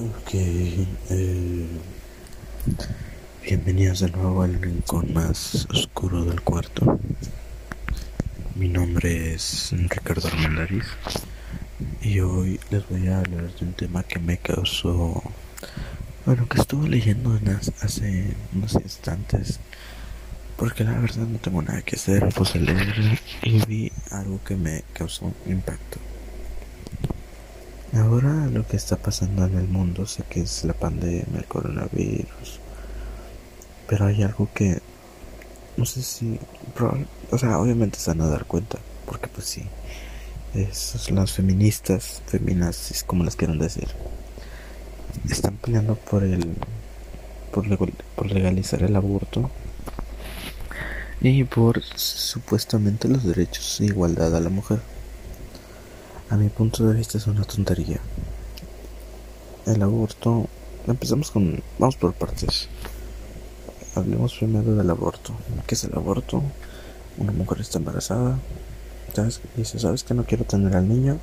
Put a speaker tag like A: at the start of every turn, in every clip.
A: Ok, eh, bienvenidos de nuevo al rincón más oscuro del cuarto. Mi nombre es Ricardo Armendariz y hoy les voy a hablar de un tema que me causó, bueno, que estuve leyendo hace unos instantes, porque la verdad no tengo nada que hacer, puse a leer y vi algo que me causó impacto. Ahora lo que está pasando en el mundo sé que es la pandemia, el coronavirus, pero hay algo que no sé si, o sea, obviamente se van a dar cuenta, porque pues sí, esos, las feministas, feminazis, como las quieren decir, están peleando por el, por, por legalizar el aborto y por supuestamente los derechos de igualdad a la mujer. A mi punto de vista es una tontería. El aborto... Empezamos con... Vamos por partes. Hablemos primero del aborto. ¿Qué es el aborto? Una mujer está embarazada. ¿Sabes? Dice, ¿sabes que no quiero tener al niño?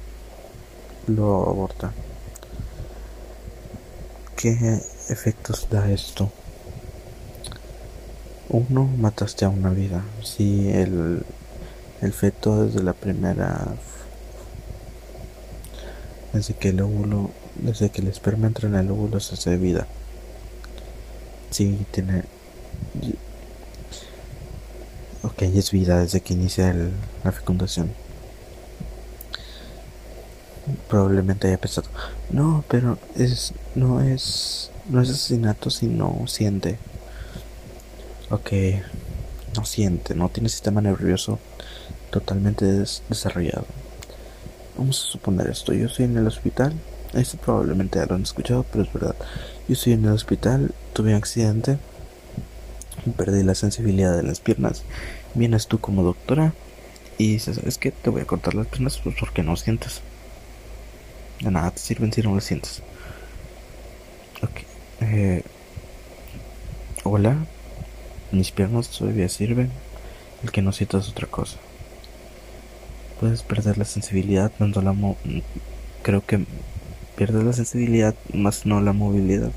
A: Lo aborta. ¿Qué efectos da esto? Uno, mataste a una vida. Si el, el feto desde la primera desde que el óvulo, desde que el esperma entra en el óvulo se hace vida. Sí, tiene... Ok, es vida desde que inicia la fecundación. Probablemente haya pensado, no, pero es, no es, no es asesinato si no siente. Ok, no siente, no tiene sistema nervioso totalmente desarrollado. Vamos a suponer esto. Yo estoy en el hospital. Esto probablemente ya lo han escuchado, pero es verdad. Yo estoy en el hospital, tuve un accidente, perdí la sensibilidad de las piernas. Vienes tú como doctora y dices, ¿sabes qué? Te voy a cortar las piernas pues porque no sientes. De nada te sirven si no las sientes. Ok. Eh, hola. Mis piernas todavía sirven. El que no sientas es otra cosa puedes perder la sensibilidad, tanto la creo que pierdes la sensibilidad más no la movilidad.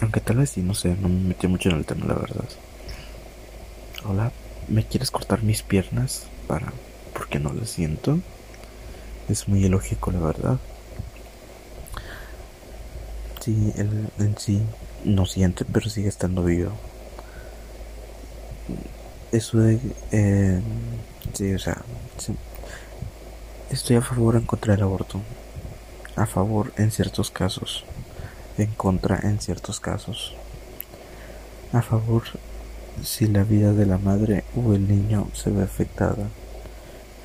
A: Aunque tal vez sí, no sé, no me metí mucho en el tema, la verdad. Hola, ¿me quieres cortar mis piernas para porque no las siento? Es muy ilógico, la verdad. Sí, él en sí no siente, pero sigue estando vivo. Eso de eh, Sí, o sea, estoy a favor en contra del aborto. A favor en ciertos casos, en contra en ciertos casos. A favor si la vida de la madre o el niño se ve afectada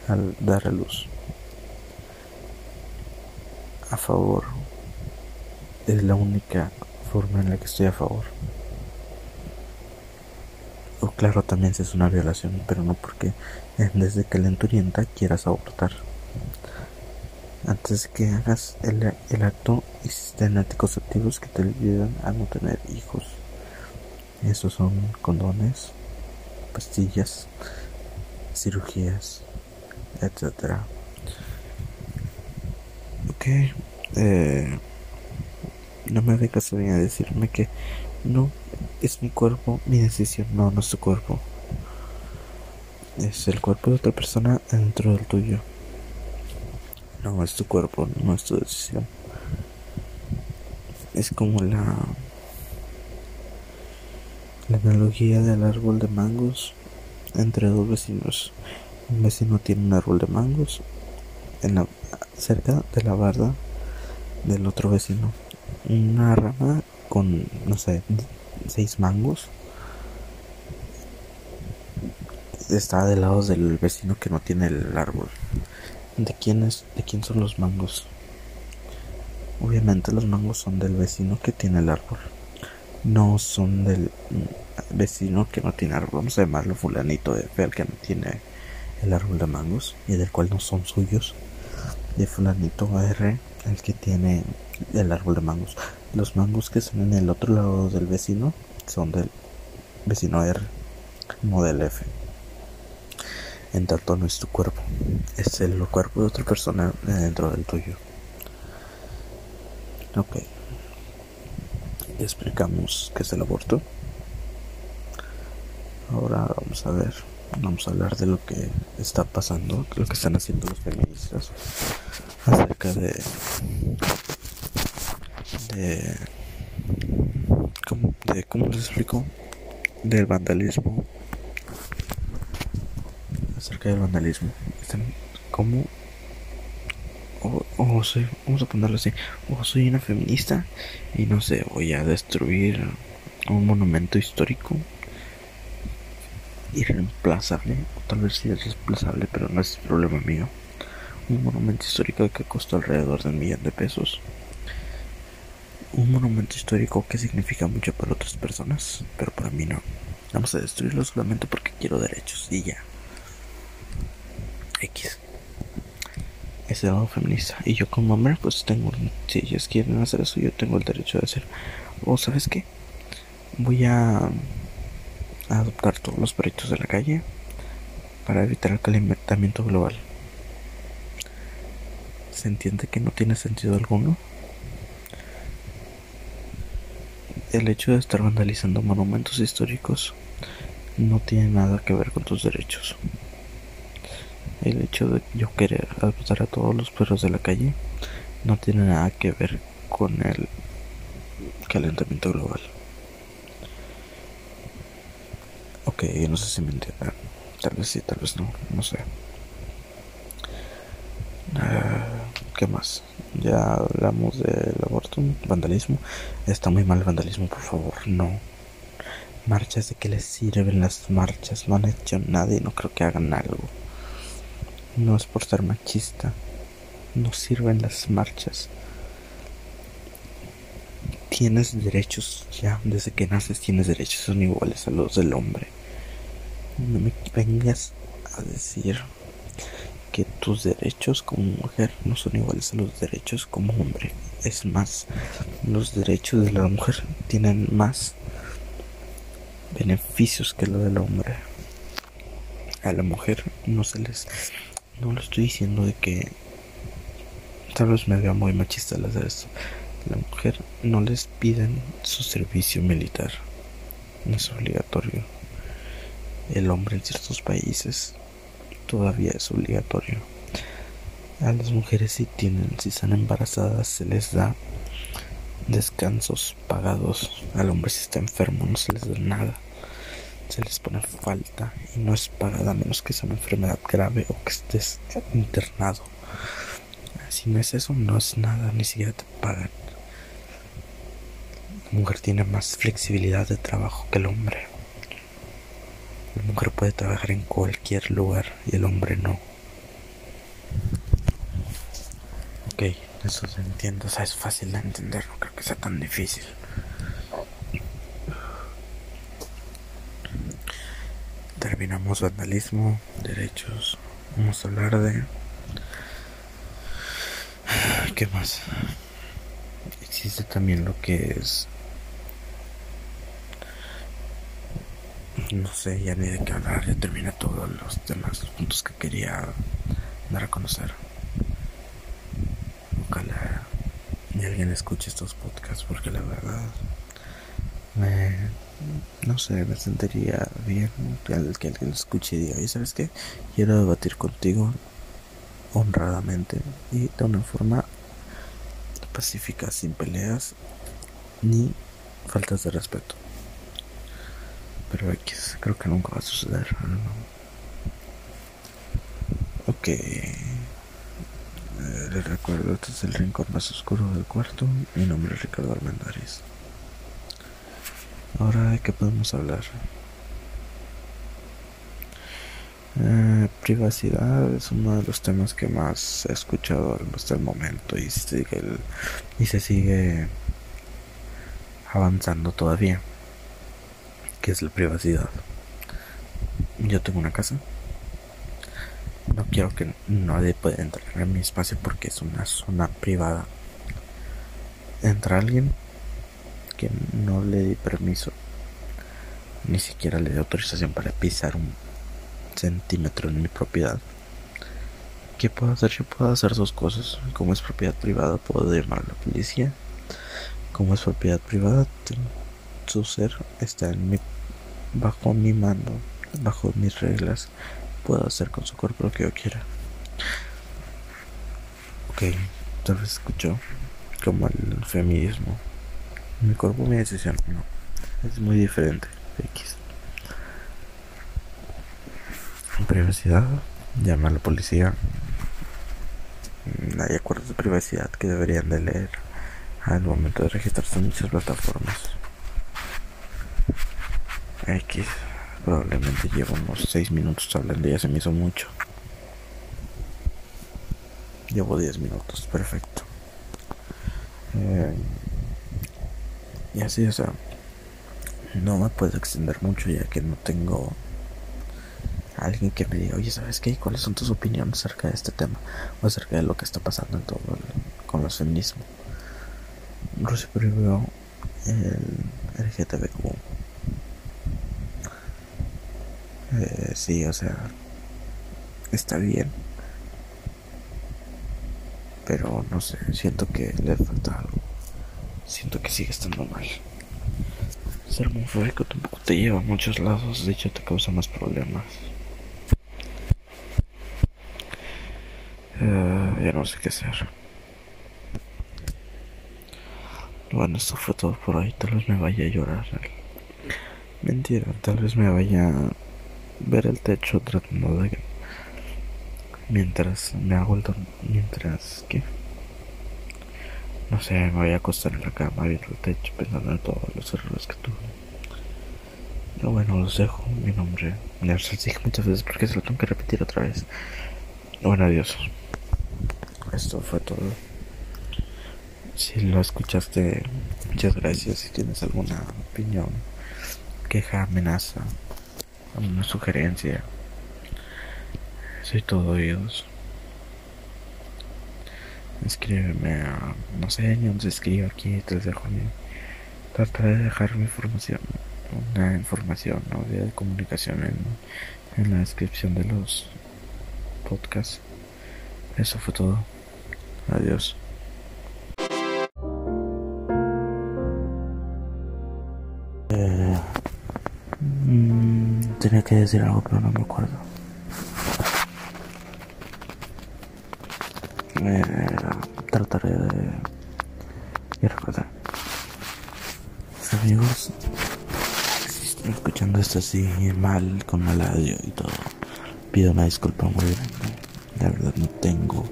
A: al dar a luz. A favor es la única forma en la que estoy a favor. O claro, también si es una violación, pero no porque desde que lenturienta quieras abortar. Antes que hagas el, el acto, existen anticonceptivos que te ayudan a no tener hijos. Esos son condones, pastillas, cirugías, etcétera. Ok, eh, no me vengas a decirme que no es mi cuerpo, mi decisión, no, no es tu cuerpo. Es el cuerpo de otra persona dentro del tuyo. No es tu cuerpo, no es tu decisión. Es como la analogía del árbol de mangos entre dos vecinos. Un vecino tiene un árbol de mangos en la, cerca de la barda del otro vecino. Una rama con, no sé, seis mangos. Está del lado del vecino que no tiene el árbol. ¿De quién es? ¿De quién son los mangos? Obviamente los mangos son del vecino que tiene el árbol. No son del vecino que no tiene árbol. Vamos a llamarlo fulanito de el que no tiene el árbol de mangos y del cual no son suyos. De fulanito R el que tiene el árbol de mangos. Los mangos que son en el otro lado del vecino son del vecino R, no del F. En tanto no es tu cuerpo, es el cuerpo de otra persona dentro del tuyo. Ok. Explicamos qué es el aborto. Ahora vamos a ver, vamos a hablar de lo que está pasando, lo que están haciendo los feministas acerca de de cómo, de, ¿cómo les explico? Del vandalismo. Acerca del vandalismo. ¿Cómo? O, soy, vamos a ponerlo así, o soy una feminista y no sé, voy a destruir un monumento histórico irreemplazable, o tal vez sí es reemplazable, pero no es problema mío. Un monumento histórico que costó alrededor de un millón de pesos un monumento histórico que significa mucho para otras personas, pero para mí no. Vamos a destruirlo solamente porque quiero derechos y ya. X. Es el lado feminista. Y yo como hombre, pues tengo, si ellos quieren hacer eso, yo tengo el derecho de hacer. O sabes qué, voy a, adoptar todos los proyectos de la calle para evitar el calentamiento global. ¿Se entiende que no tiene sentido alguno? el hecho de estar vandalizando monumentos históricos no tiene nada que ver con tus derechos. El hecho de yo querer adoptar a todos los perros de la calle no tiene nada que ver con el calentamiento global. Ok, no sé si me entiendan. Tal vez sí, tal vez no, no sé. Ah, ¿Qué más? Ya hablamos del aborto, vandalismo. Está muy mal el vandalismo, por favor, no. Marchas, ¿de qué les sirven las marchas? No han hecho nada y no creo que hagan algo. No es por ser machista. No sirven las marchas. Tienes derechos ya, desde que naces tienes derechos, son iguales a los del hombre. No me vengas a decir que tus derechos como mujer no son iguales a los derechos como hombre. Es más, los derechos de la mujer tienen más beneficios que los del hombre. A la mujer no se les... No lo estoy diciendo de que... Tal vez me vea muy machista al hacer. La mujer no les piden su servicio militar. No es obligatorio. El hombre en ciertos países todavía es obligatorio. A las mujeres si tienen, si están embarazadas, se les da descansos pagados. Al hombre si está enfermo no se les da nada. Se les pone falta y no es pagada a menos que sea una enfermedad grave o que estés internado. Si no es eso, no es nada, ni siquiera te pagan. La mujer tiene más flexibilidad de trabajo que el hombre. La mujer puede trabajar en cualquier lugar y el hombre no. Ok, eso se entiende, o sea, es fácil de entender, no creo que sea tan difícil. Terminamos vandalismo, derechos. Vamos a hablar de... ¿Qué más? Existe también lo que es no sé ya ni de qué hablar, ya terminé todos los temas, los puntos que quería dar a conocer. Ojalá ni alguien escuche estos podcasts porque la verdad me, no sé, me sentiría bien que, alguien lo escuche y diga, ¿y sabes qué? Quiero debatir contigo honradamente y de una forma pacífica, sin peleas ni faltas de respeto. Pero X, creo que nunca va a suceder. Ok. Eh, les recuerdo, este es el rincón más oscuro del cuarto. Mi nombre es Ricardo Armendáriz. Ahora, ¿de qué podemos hablar? Eh, privacidad es uno de los temas que más he escuchado hasta el momento y, sigue y se sigue avanzando todavía que es la privacidad. Yo tengo una casa. No quiero que nadie pueda entrar en mi espacio porque es una zona privada. Entra alguien que no le di permiso, ni siquiera le di autorización para pisar un centímetro en mi propiedad. ¿Qué puedo hacer? Yo puedo hacer dos cosas. Como es propiedad privada, puedo llamar a la policía como es propiedad privada, su ser está en mi, bajo mi mando, bajo mis reglas. Puedo hacer con su cuerpo lo que yo quiera. Ok, tal vez escuchó como el feminismo. Mi cuerpo, mi decisión, no. Es muy diferente. X. Privacidad, llama a la policía. Hay acuerdos de privacidad que deberían de leer al momento de registrarse en muchas plataformas. X, probablemente llevo unos 6 minutos hablando ya se me hizo mucho. Llevo 10 minutos, perfecto. Eh, y así, o sea, no me puedo extender mucho ya que no tengo alguien que me diga, oye, ¿sabes qué? ¿Cuáles son tus opiniones acerca de este tema? O acerca de lo que está pasando en todo con los feminismos. Rusia prohibió el LGTBQ. Eh, sí, o sea, está bien pero no sé, siento que le falta algo. Siento que sigue estando mal. Ser homofóbico tampoco te lleva a muchos lados, de hecho te causa más problemas. Uh, ya no sé qué hacer. Bueno, esto fue todo por hoy. Tal vez me vaya a llorar. Mentira, tal vez me vaya ver el techo tratando de mientras me hago el mientras que no sé me voy a acostar en la cama viendo el techo pensando en todos los errores que tuve. Pero bueno los dejo. Mi nombre ya se los muchas veces porque se lo tengo que repetir otra vez. Bueno adiós. Esto fue todo. Si lo escuchaste muchas gracias. Si tienes alguna opinión queja amenaza alguna sugerencia soy todo oídos. Escríbeme a. No sé ni dónde se escribe aquí. Trataré de dejar mi información. Una información, ¿no? de comunicación en, en la descripción de los podcasts. Eso fue todo. Adiós. Tenía que decir algo, pero no me acuerdo. eh, trataré de, recordar. Amigos, si estoy escuchando esto así mal, con mal audio y todo, pido una disculpa muy grande. La verdad no tengo,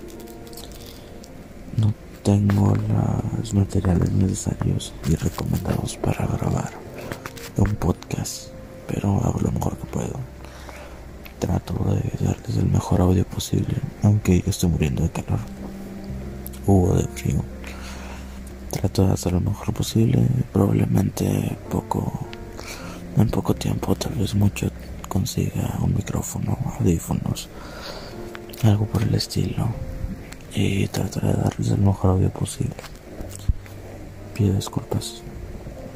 A: no tengo los materiales necesarios y recomendados para grabar un podcast, pero hago lo mejor que puedo trato de darles el mejor audio posible, aunque yo estoy muriendo de calor o de frío. Trato de hacer lo mejor posible, probablemente poco, en poco tiempo, tal vez mucho, consiga un micrófono, audífonos, algo por el estilo, y trataré de darles el mejor audio posible. Pido disculpas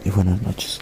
A: y buenas noches.